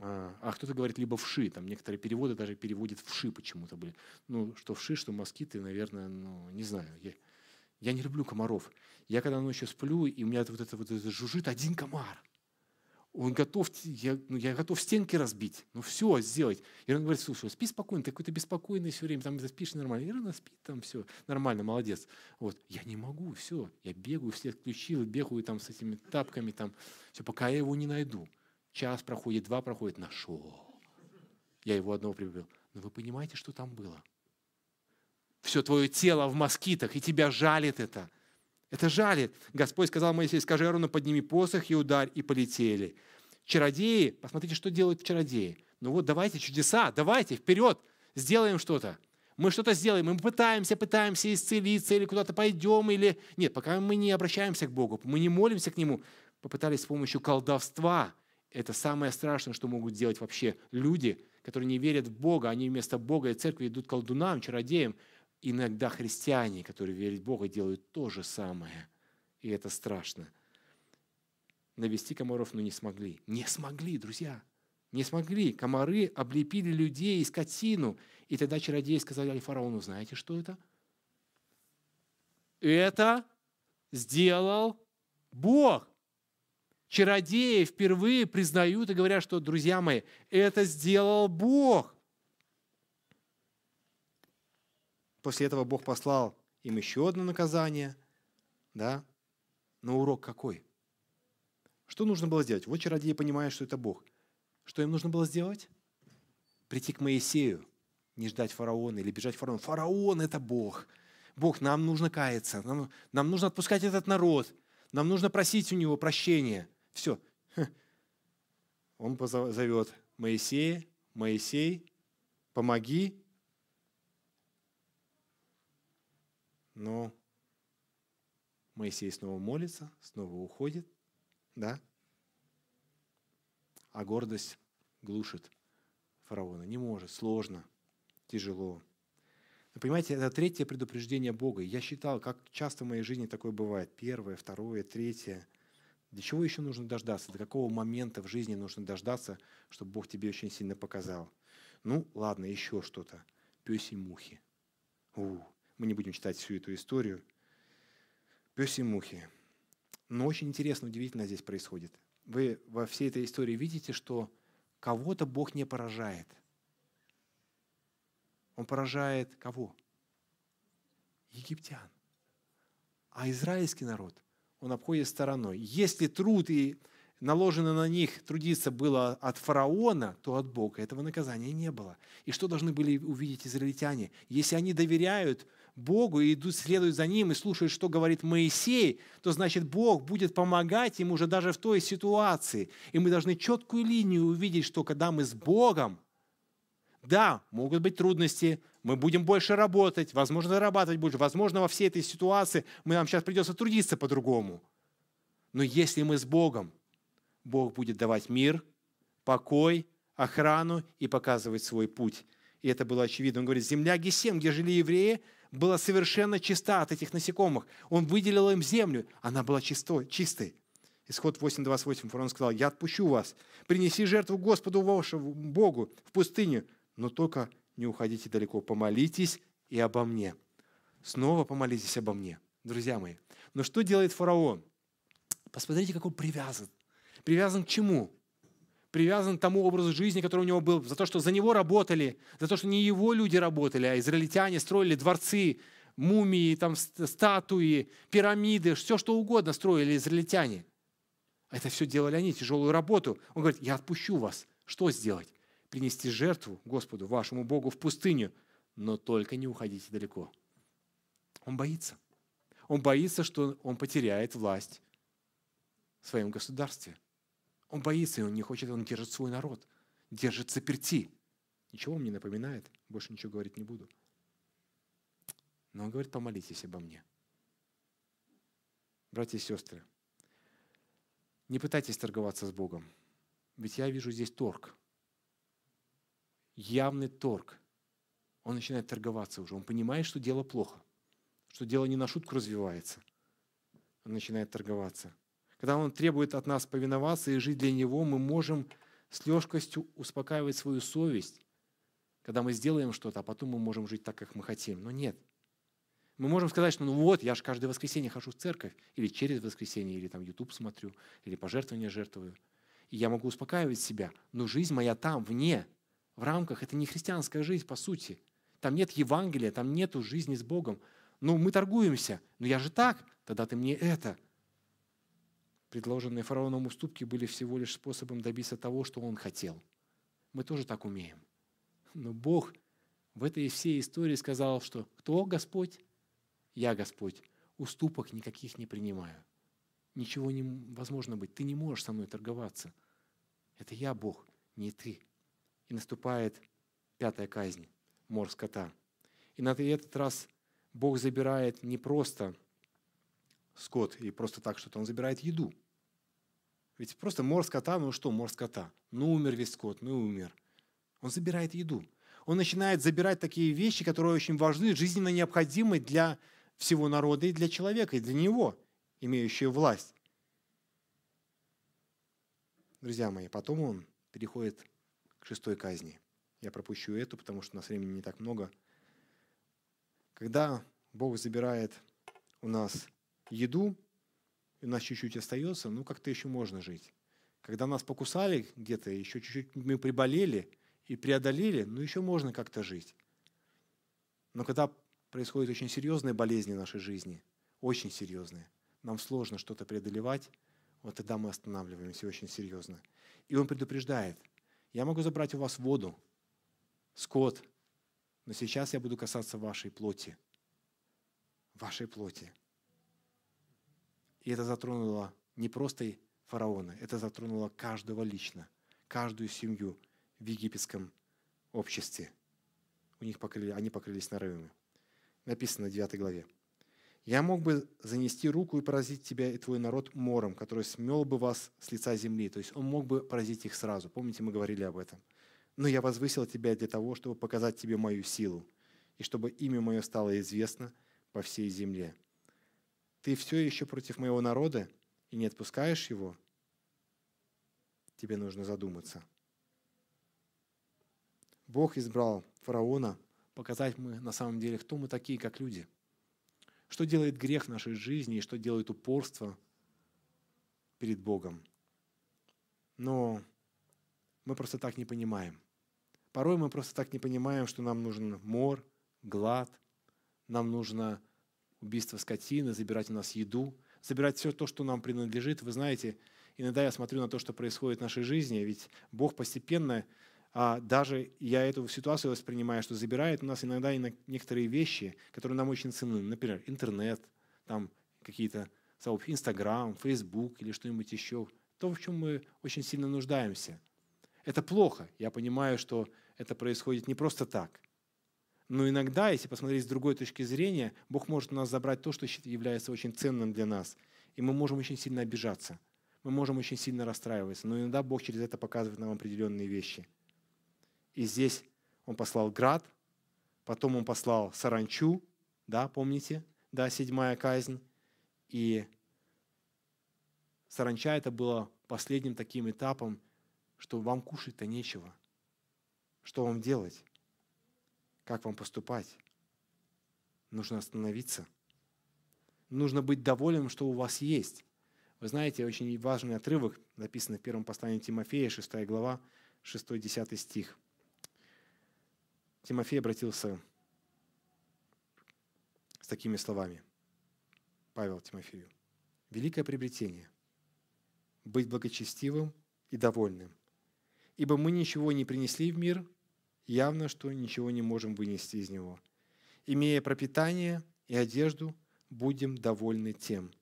а, а кто-то говорит либо вши, там некоторые переводы даже переводят вши почему-то были. Ну, что вши, что москиты, наверное, ну, не знаю. Я, я не люблю комаров. Я когда ночью сплю, и у меня вот это вот это жужжит один комар он готов, я, ну, я готов стенки разбить, ну все сделать. И он говорит, слушай, спи спокойно, ты какой-то беспокойный все время, там спишь нормально. И Ирина спит, там все нормально, молодец. Вот, я не могу, все, я бегаю, все отключил, бегаю там с этими тапками, там, все, пока я его не найду. Час проходит, два проходит, нашел. Я его одного привел. Но вы понимаете, что там было? Все твое тело в москитах, и тебя жалит это – это жалит. Господь сказал Моисею, скажи Арону, подними посох и ударь, и полетели. Чародеи, посмотрите, что делают чародеи. Ну вот давайте чудеса, давайте, вперед, сделаем что-то. Мы что-то сделаем, мы пытаемся, пытаемся исцелиться, или куда-то пойдем, или... Нет, пока мы не обращаемся к Богу, мы не молимся к Нему, попытались с помощью колдовства. Это самое страшное, что могут делать вообще люди, которые не верят в Бога, они вместо Бога и церкви идут колдунам, чародеям, Иногда христиане, которые верят в Бога, делают то же самое. И это страшно. Навести комаров, но не смогли. Не смогли, друзья. Не смогли. Комары облепили людей и скотину. И тогда чародеи сказали фараону, знаете, что это? Это сделал Бог. Чародеи впервые признают и говорят, что, друзья мои, это сделал Бог.
После этого Бог послал им еще одно наказание. Да? Но урок какой? Что нужно было сделать? Вот чародеи понимают, что это Бог. Что им нужно было сделать? Прийти к Моисею, не ждать фараона или бежать фараону. Фараон – это Бог. Бог, нам нужно каяться, нам, нам нужно отпускать этот народ, нам нужно просить у него прощения. Все. Он позовет Моисея, Моисей, помоги, Но Моисей снова молится, снова уходит, да? А гордость глушит фараона. Не может, сложно, тяжело. Вы понимаете, это третье предупреждение Бога. Я считал, как часто в моей жизни такое бывает. Первое, второе, третье. Для чего еще нужно дождаться? До какого момента в жизни нужно дождаться, чтобы Бог тебе очень сильно показал? Ну, ладно, еще что-то. Пёси мухи. У, Мы не будем читать всю эту историю. Пес и мухи. Но очень интересно, удивительно здесь происходит. Вы во всей этой истории видите, что кого-то Бог не поражает. Он поражает кого? Египтян. А израильский народ, он обходит стороной. Если труд и наложено на них трудиться было от фараона, то от Бога этого наказания не было. И что должны были увидеть израильтяне? Если они доверяют Богу и идут, следуют за Ним и слушают, что говорит Моисей, то значит Бог будет помогать им уже даже в той ситуации. И мы должны четкую линию увидеть, что когда мы с Богом, да, могут быть трудности, мы будем больше работать, возможно, зарабатывать больше, возможно, во всей этой ситуации мы, нам сейчас придется трудиться по-другому. Но если мы с Богом, Бог будет давать мир, покой, охрану и показывать свой путь. И это было очевидно. Он говорит, земля Гесем, где жили евреи, была совершенно чиста от этих насекомых. Он выделил им землю, она была чистой, чистой. Исход 8.28, фараон сказал, я отпущу вас, принеси жертву Господу вашему Богу в пустыню, но только не уходите далеко, помолитесь и обо мне. Снова помолитесь обо мне, друзья мои. Но что делает фараон? Посмотрите, как он привязан. Привязан к чему? Привязан к тому образу жизни, который у него был, за то, что за него работали, за то, что не его люди работали, а израильтяне строили дворцы, мумии, там, статуи, пирамиды, все что угодно строили израильтяне. Это все делали они, тяжелую работу. Он говорит, я отпущу вас. Что сделать? Принести жертву Господу, вашему Богу в пустыню, но только не уходите далеко. Он боится. Он боится, что он потеряет власть в своем государстве. Он боится, и он не хочет, он держит свой народ, держит заперти. Ничего вам не напоминает, больше ничего говорить не буду. Но он говорит, помолитесь обо мне. Братья и сестры, не пытайтесь торговаться с Богом, ведь я вижу здесь торг – явный торг. Он начинает торговаться уже. Он понимает, что дело плохо, что дело не на шутку развивается. Он начинает торговаться. Когда он требует от нас повиноваться и жить для него, мы можем с легкостью успокаивать свою совесть, когда мы сделаем что-то, а потом мы можем жить так, как мы хотим. Но нет. Мы можем сказать, что ну вот, я же каждое воскресенье хожу в церковь, или через воскресенье, или там YouTube смотрю, или пожертвования жертвую. И я могу успокаивать себя, но жизнь моя там, вне – в рамках, это не христианская жизнь, по сути. Там нет Евангелия, там нет жизни с Богом. Ну, мы торгуемся. Но я же так, тогда ты мне это. Предложенные фараоном уступки были всего лишь способом добиться того, что он хотел. Мы тоже так умеем. Но Бог в этой всей истории сказал, что кто Господь? Я Господь. Уступок никаких не принимаю. Ничего невозможно быть. Ты не можешь со мной торговаться. Это я Бог, не ты и наступает пятая казнь, мор скота. И на этот раз Бог забирает не просто скот и просто так что-то, Он забирает еду. Ведь просто мор скота, ну что мор скота? Ну умер весь скот, ну умер. Он забирает еду. Он начинает забирать такие вещи, которые очень важны, жизненно необходимы для всего народа и для человека, и для него, имеющего власть. Друзья мои, потом он переходит к шестой казни. Я пропущу эту, потому что у нас времени не так много. Когда Бог забирает у нас еду, и у нас чуть-чуть остается, ну как-то еще можно жить. Когда нас покусали где-то, еще чуть-чуть мы приболели и преодолели, ну еще можно как-то жить. Но когда происходят очень серьезные болезни в нашей жизни, очень серьезные, нам сложно что-то преодолевать, вот тогда мы останавливаемся очень серьезно. И он предупреждает – я могу забрать у вас воду, скот, но сейчас я буду касаться вашей плоти. Вашей плоти. И это затронуло не просто фараона, это затронуло каждого лично, каждую семью в египетском обществе. У них покрыли, они покрылись нарывами. Написано в 9 главе. Я мог бы занести руку и поразить тебя и твой народ мором, который смел бы вас с лица земли. То есть он мог бы поразить их сразу. Помните, мы говорили об этом. Но я возвысил тебя для того, чтобы показать тебе мою силу, и чтобы имя мое стало известно по всей земле. Ты все еще против моего народа и не отпускаешь его? Тебе нужно задуматься. Бог избрал фараона,
показать мы на самом деле, кто мы такие, как люди. Что делает грех в нашей жизни и что делает упорство перед Богом. Но мы просто так не понимаем. Порой мы просто так не понимаем, что нам нужен мор, глад, нам нужно убийство скотины, забирать у нас еду, забирать все то, что нам принадлежит. Вы знаете, иногда я смотрю на то, что происходит в нашей жизни, ведь Бог постепенно, даже я эту ситуацию воспринимаю, что забирает у нас иногда некоторые вещи, которые нам очень ценны. Например, интернет, там какие-то сообщества, Инстаграм, Фейсбук или что-нибудь еще. То, в чем мы очень сильно нуждаемся. Это плохо. Я понимаю, что это происходит не просто так. Но иногда, если посмотреть с другой точки зрения, Бог может у нас забрать то, что является очень ценным для нас. И мы можем очень сильно обижаться. Мы можем очень сильно расстраиваться. Но иногда Бог через это показывает нам определенные вещи. И здесь Он послал град, потом Он послал саранчу, да, помните? Да, седьмая казнь. И саранча это было последним таким этапом, что вам кушать-то нечего. Что вам делать? Как вам поступать? Нужно остановиться. Нужно быть довольным, что у вас есть. Вы знаете, очень важный отрывок, написанный в первом послании Тимофея, 6 глава, 6-10 стих. Тимофей обратился с такими словами. Павел Тимофею. Великое приобретение – быть благочестивым и довольным. Ибо мы ничего не принесли в мир, явно, что ничего не можем вынести из него. Имея пропитание и одежду, будем довольны тем.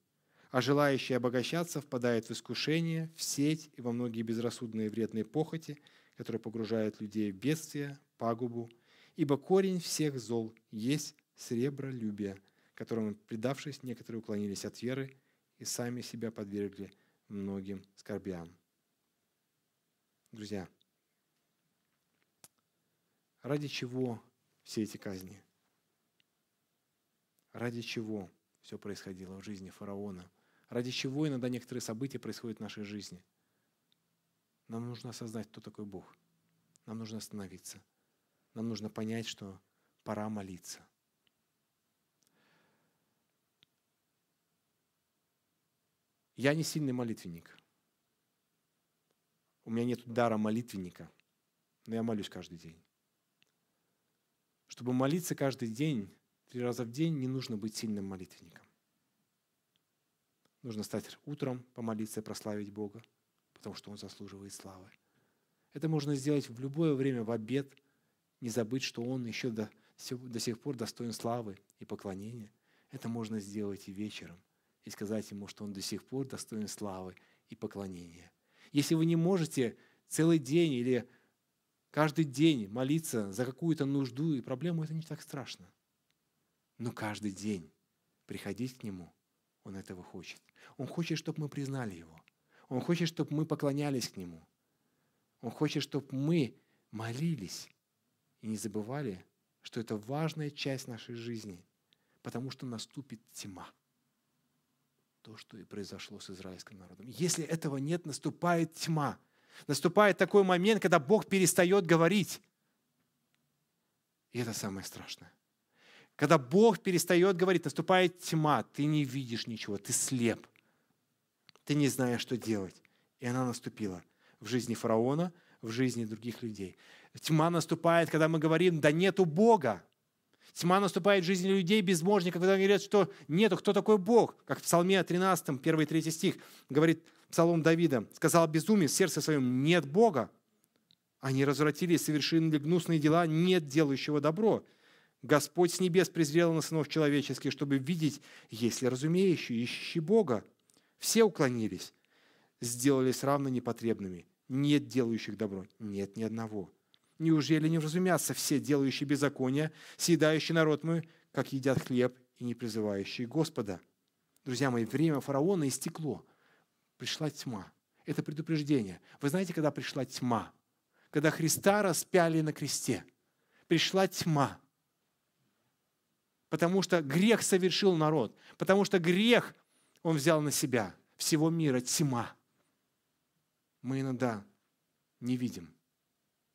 А желающий обогащаться впадает в искушение, в сеть и во многие безрассудные вредные похоти, которые погружают людей в бедствие, пагубу. Ибо корень всех зол есть сребролюбие, которому, предавшись, некоторые уклонились от веры и сами себя подвергли многим скорбям. Друзья, Ради чего все эти казни? Ради чего все происходило в жизни фараона? Ради чего иногда некоторые события происходят в нашей жизни? Нам нужно осознать, кто такой Бог. Нам нужно остановиться. Нам нужно понять, что пора молиться. Я не сильный молитвенник. У меня нет дара молитвенника, но я молюсь каждый день. Чтобы молиться каждый день, три раза в день, не нужно быть сильным молитвенником. Нужно стать утром, помолиться и прославить Бога, потому что Он заслуживает славы. Это можно сделать в любое время, в обед, не забыть, что Он еще до, до сих пор достоин славы и поклонения. Это можно сделать и вечером, и сказать Ему, что Он до сих пор достоин славы и поклонения. Если вы не можете целый день или Каждый день молиться за какую-то нужду и проблему – это не так страшно. Но каждый день приходить к Нему, Он этого хочет. Он хочет, чтобы мы признали Его. Он хочет, чтобы мы поклонялись к Нему. Он хочет, чтобы мы молились и не забывали, что это важная часть нашей жизни, потому что наступит тьма. То, что и произошло с израильским народом. Если этого нет, наступает тьма – Наступает такой момент, когда Бог перестает говорить. И это самое страшное. Когда Бог перестает говорить, наступает тьма, ты не видишь ничего, ты слеп. Ты не знаешь, что делать. И она наступила в жизни фараона, в жизни других людей. Тьма наступает, когда мы говорим, да нету Бога. Тьма наступает в жизни людей безбожников, когда говорят, что нету, кто такой Бог. Как в Псалме 13, 1 и 3 стих говорит Псалом Давида. Сказал безумие в сердце своем, нет Бога. Они развратились, совершили гнусные дела, нет делающего добро. Господь с небес презрел на сынов человеческих, чтобы видеть, есть ли разумеющие, ищущие Бога. Все уклонились, сделались равно непотребными. Нет делающих добро, нет ни одного. Неужели не вразумятся все делающие беззаконие, съедающие народ мой, как едят хлеб и не призывающие Господа? Друзья мои, время фараона истекло. Пришла тьма. Это предупреждение. Вы знаете, когда пришла тьма? Когда Христа распяли на кресте. Пришла тьма. Потому что грех совершил народ. Потому что грех он взял на себя. Всего мира тьма. Мы иногда не видим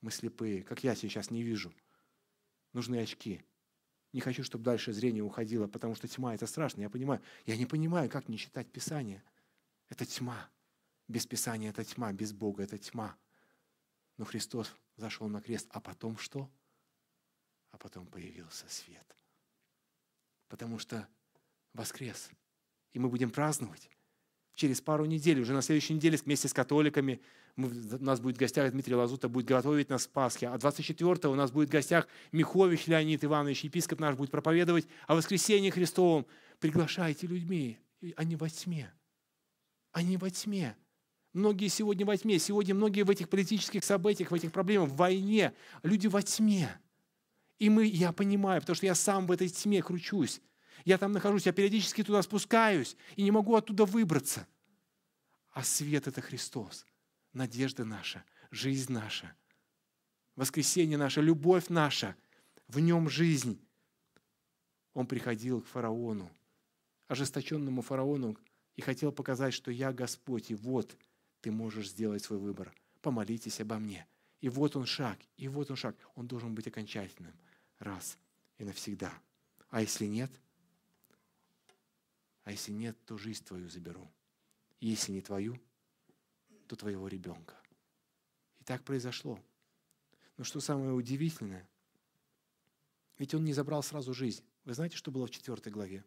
мы слепые, как я сейчас не вижу. нужны очки. Не хочу, чтобы дальше зрение уходило, потому что тьма – это страшно. Я понимаю. Я не понимаю, как не читать Писание. Это тьма. Без Писания – это тьма, без Бога – это тьма. Но Христос зашел на крест, а потом что? А потом появился свет. Потому что воскрес. И мы будем праздновать через пару недель, уже на следующей неделе вместе с католиками, мы, у нас будет в гостях Дмитрий Лазута, будет готовить нас к Пасхе. А 24 у нас будет в гостях Михович Леонид Иванович, епископ наш будет проповедовать о воскресении Христовом. Приглашайте людьми, они во тьме. Они во тьме. Многие сегодня во тьме. Сегодня многие в этих политических событиях, в этих проблемах, в войне. Люди во тьме. И мы, я понимаю, потому что я сам в этой тьме кручусь. Я там нахожусь, я периодически туда спускаюсь и не могу оттуда выбраться. А свет – это Христос, надежда наша, жизнь наша, воскресение наше, любовь наша, в нем жизнь. Он приходил к фараону, ожесточенному фараону, и хотел показать, что я Господь, и вот ты можешь сделать свой выбор. Помолитесь обо мне. И вот он шаг, и вот он шаг. Он должен быть окончательным раз и навсегда. А если нет – а если нет, то жизнь твою заберу. Если не твою, то твоего ребенка. И так произошло. Но что самое удивительное, ведь он не забрал сразу жизнь. Вы знаете, что было в четвертой главе?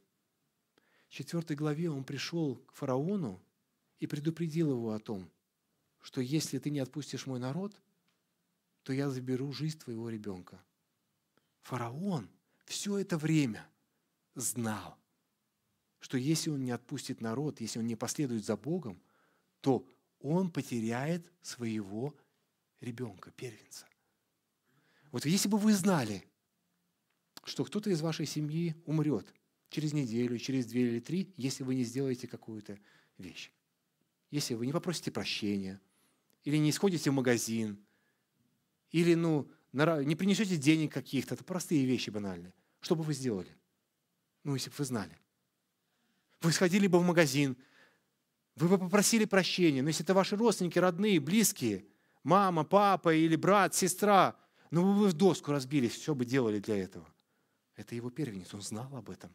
В четвертой главе он пришел к фараону и предупредил его о том, что если ты не отпустишь мой народ, то я заберу жизнь твоего ребенка. Фараон все это время знал, что если он не отпустит народ, если он не последует за Богом, то он потеряет своего ребенка, первенца. Вот если бы вы знали, что кто-то из вашей семьи умрет через неделю, через две или три, если вы не сделаете какую-то вещь. Если вы не попросите прощения, или не сходите в магазин, или ну, не принесете денег каких-то, это простые вещи банальные. Что бы вы сделали? Ну, если бы вы знали. Вы сходили бы в магазин, вы бы попросили прощения. Но если это ваши родственники, родные, близкие, мама, папа или брат, сестра, ну вы бы в доску разбились, все бы делали для этого. Это его первенец, он знал об этом.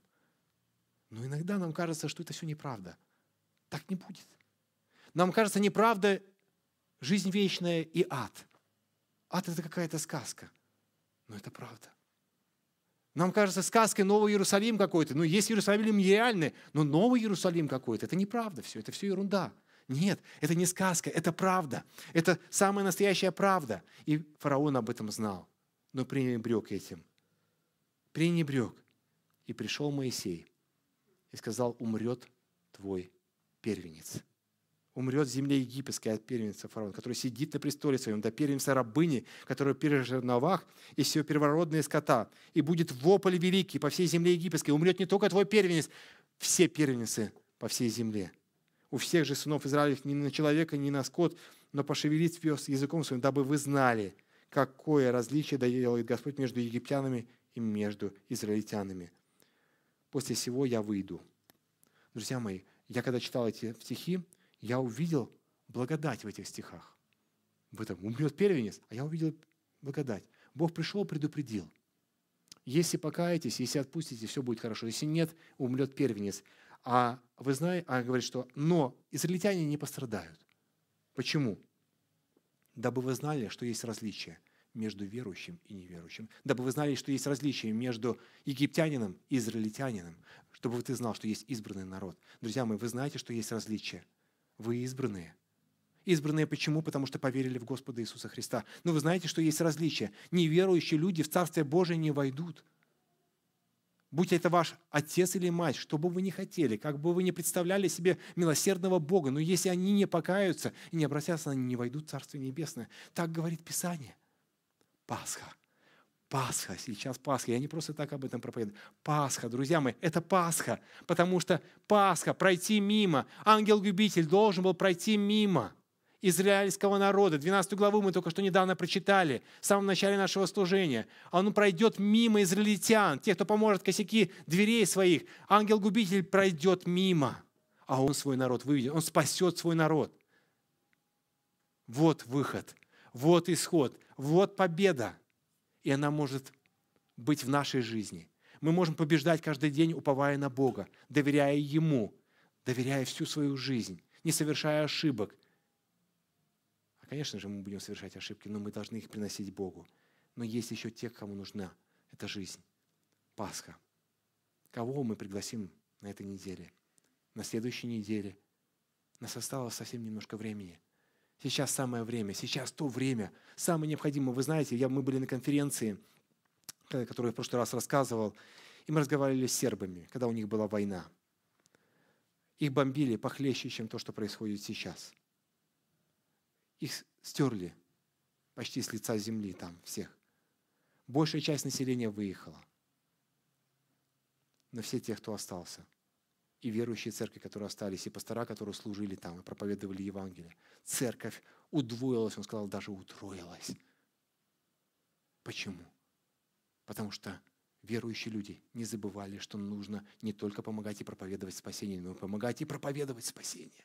Но иногда нам кажется, что это все неправда. Так не будет. Нам кажется неправда жизнь вечная и ад. Ад – это какая-то сказка. Но это правда. Нам кажется сказкой Новый Иерусалим какой-то. Ну, есть Иерусалим реальный, но Новый Иерусалим какой-то. Это неправда все, это все ерунда. Нет, это не сказка, это правда. Это самая настоящая правда. И фараон об этом знал, но пренебрег этим. Пренебрег. И пришел Моисей и сказал, умрет твой первенец умрет в земле египетской от первенца фараона, который сидит на престоле своем, до первенца рабыни, который пережил жерновах и все первородные скота. И будет вопль великий по всей земле египетской. Умрет не только твой первенец, все первенцы по всей земле. У всех же сынов Израилев ни на человека, ни на скот, но пошевелить пес языком своим, дабы вы знали, какое различие делает Господь между египтянами и между израильтянами. После всего я выйду. Друзья мои, я когда читал эти стихи, я увидел благодать в этв стихах. В этом умрет первенец, а я увидел благодать. Бог пришел, предупредил. Если покаетесь, если отпустите, все будет хорошо. Если нет, умрет первенец. А вы знаете, а говорит, что но израильтяне не пострадают. Почему? Дабы вы знали, что есть различие между верующим и неверующим. Дабы вы знали, что есть различие между египтянином и израильтянином. Чтобы ты знал, что есть избранный народ. Друзья мои, вы знаете, что есть различие. Вы избранные. Избранные почему? Потому что поверили в Господа Иисуса Христа. Но вы знаете, что есть различия. Неверующие люди в Царствие Божие не войдут. Будь это ваш отец или мать, что бы вы ни хотели, как бы вы ни представляли себе милосердного Бога, но если они не покаются и не обратятся, они не войдут в Царствие Небесное. Так говорит Писание. Пасха – Пасха, сейчас Пасха. Я не просто так об этом проповедую. Пасха, друзья мои, это Пасха, потому что Пасха, пройти мимо. Ангел-губитель должен был пройти мимо израильского народа. 12 главу мы только что недавно прочитали, в самом начале нашего служения. Он пройдет мимо израильтян, тех, кто поможет косяки дверей своих. Ангел-губитель пройдет мимо, а он свой народ выведет, он спасет свой народ. Вот выход, вот исход, вот победа и она может быть в нашей жизни. Мы можем побеждать каждый день, уповая на Бога, доверяя Ему, доверяя всю свою жизнь, не совершая ошибок. А, конечно же, мы будем совершать ошибки, но мы должны их приносить Богу. Но есть еще те, кому нужна эта жизнь. Пасха. Кого мы пригласим на этой неделе? На следующей неделе? Нас осталось совсем немножко времени. Сейчас самое время, сейчас то время, самое необходимое. Вы знаете, я, мы были на конференции, которую я в прошлый раз рассказывал, и мы разговаривали с сербами, когда у них была война. Их бомбили похлеще, чем то, что происходит сейчас. Их стерли почти с лица земли там всех. Большая часть населения выехала. Но все те, кто остался, и верующие церкви, которые остались, и пастора, которые служили там и проповедовали Евангелие, церковь удвоилась, он сказал, даже утроилась. Почему? Потому что верующие люди не забывали, что нужно не только помогать и проповедовать спасение, но и помогать и проповедовать спасение.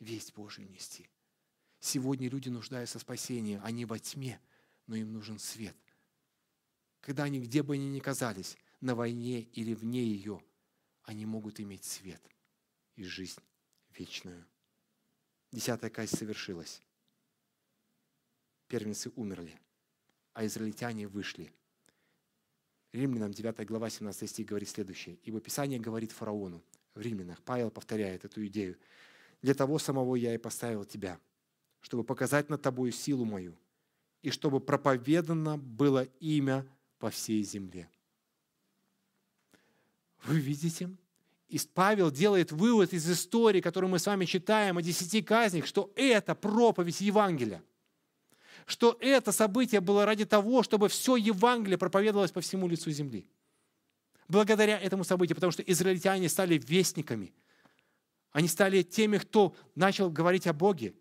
Весть Божию нести. Сегодня люди нуждаются в спасении, они во тьме, но им нужен свет. Когда они, где бы они ни казались, на войне или вне ее, они могут иметь свет и жизнь вечную. Десятая казнь совершилась. Первенцы умерли, а израильтяне вышли – Римлянам 9 глава 17 стих говорит следующее. «Ибо Писание говорит фараону, в Римлянах, Павел повторяет эту идею, «Для того самого я и поставил тебя, чтобы показать над тобою силу мою, и чтобы проповедано было имя по всей земле». Вы видите? И Павел делает вывод из истории, которую мы с вами читаем о десяти казнях, что это проповедь Евангелия что это событие было ради того, чтобы все Евангелие проповедовалось по всему лицу земли. Благодаря этому событию, потому что израильтяне стали вестниками. Они стали теми, кто начал говорить о Боге.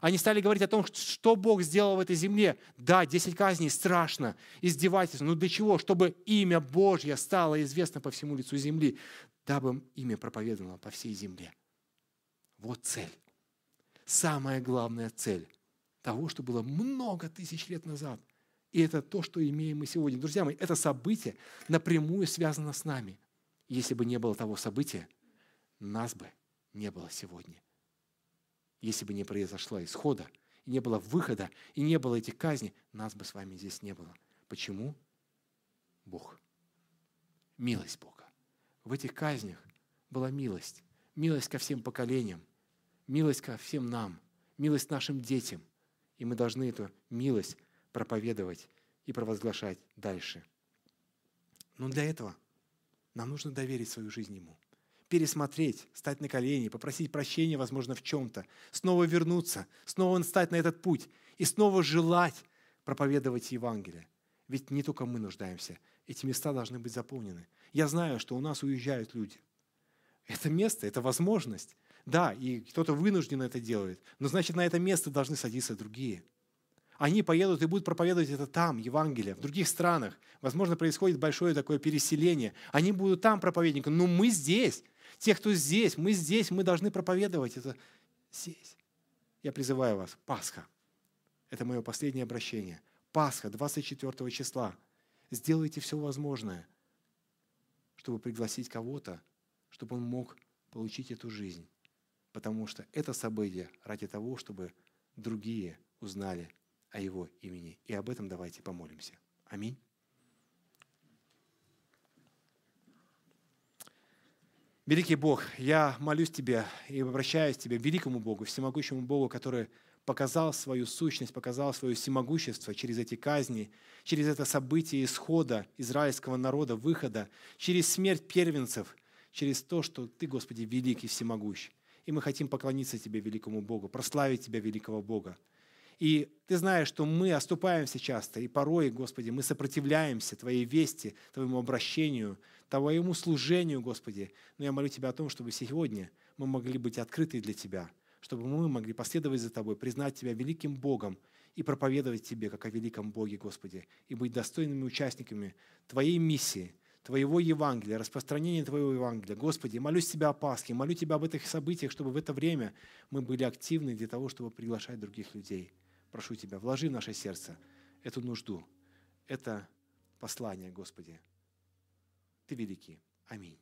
Они стали говорить о том, что Бог сделал в этой земле. Да, 10 казней страшно, издевательство. Но для чего? Чтобы имя Божье стало известно по всему лицу земли, дабы имя проповедовало по всей земле. Вот цель. Самая главная цель того, что было много тысяч лет назад. И это то, что имеем мы сегодня. Друзья мои, это событие напрямую связано с нами. Если бы не было того события, нас бы не было сегодня. Если бы не произошла исхода, и не было выхода, и не было этих казней, нас бы с вами здесь не было. Почему? Бог. Милость Бога. В этих казнях была милость. Милость ко всем поколениям. Милость ко всем нам. Милость нашим детям. И мы должны эту милость проповедовать и провозглашать дальше. Но для этого нам нужно доверить свою жизнь Ему. Пересмотреть, стать на колени, попросить прощения, возможно, в чем-то, снова вернуться, снова стать на этот путь и снова желать проповедовать Евангелие. Ведь не только мы нуждаемся, эти места должны быть заполнены. Я знаю, что у нас уезжают люди. Это место, это возможность. Да, и кто-то вынужден это делает, но значит на это место должны садиться другие. Они поедут и будут проповедовать это там, Евангелие, в других странах. Возможно, происходит большое такое переселение. Они будут там проповедниками, но мы здесь. Те, кто здесь, мы здесь, мы должны проповедовать это здесь. Я призываю вас, Пасха. Это мое последнее обращение. Пасха, 24 числа. Сделайте все возможное, чтобы пригласить кого-то, чтобы он мог получить эту жизнь потому что это событие ради того, чтобы другие узнали о Его имени. И об этом давайте помолимся. Аминь. Великий Бог, я молюсь Тебе и обращаюсь к Тебе, великому Богу, всемогущему Богу, который показал свою сущность, показал свое всемогущество через эти казни, через это событие исхода израильского народа, выхода, через смерть первенцев, через то, что Ты, Господи, великий, всемогущий. И мы хотим поклониться Тебе, великому Богу, прославить Тебя, великого Бога. И ты знаешь, что мы оступаемся часто, и порой, Господи, мы сопротивляемся Твоей вести, Твоему обращению, Твоему служению, Господи. Но я молю Тебя о том, чтобы сегодня мы могли быть открыты для Тебя, чтобы мы могли последовать за Тобой, признать Тебя великим Богом и проповедовать Тебе, как о великом Боге, Господи, и быть достойными участниками Твоей миссии – Твоего Евангелия, распространения Твоего Евангелия. Господи, молюсь Тебя о Пасхе, молю Тебя об этих событиях, чтобы в это время мы были активны для того, чтобы приглашать других людей. Прошу Тебя, вложи в наше сердце эту нужду, это
послания, Господи. Ты великий. Аминь.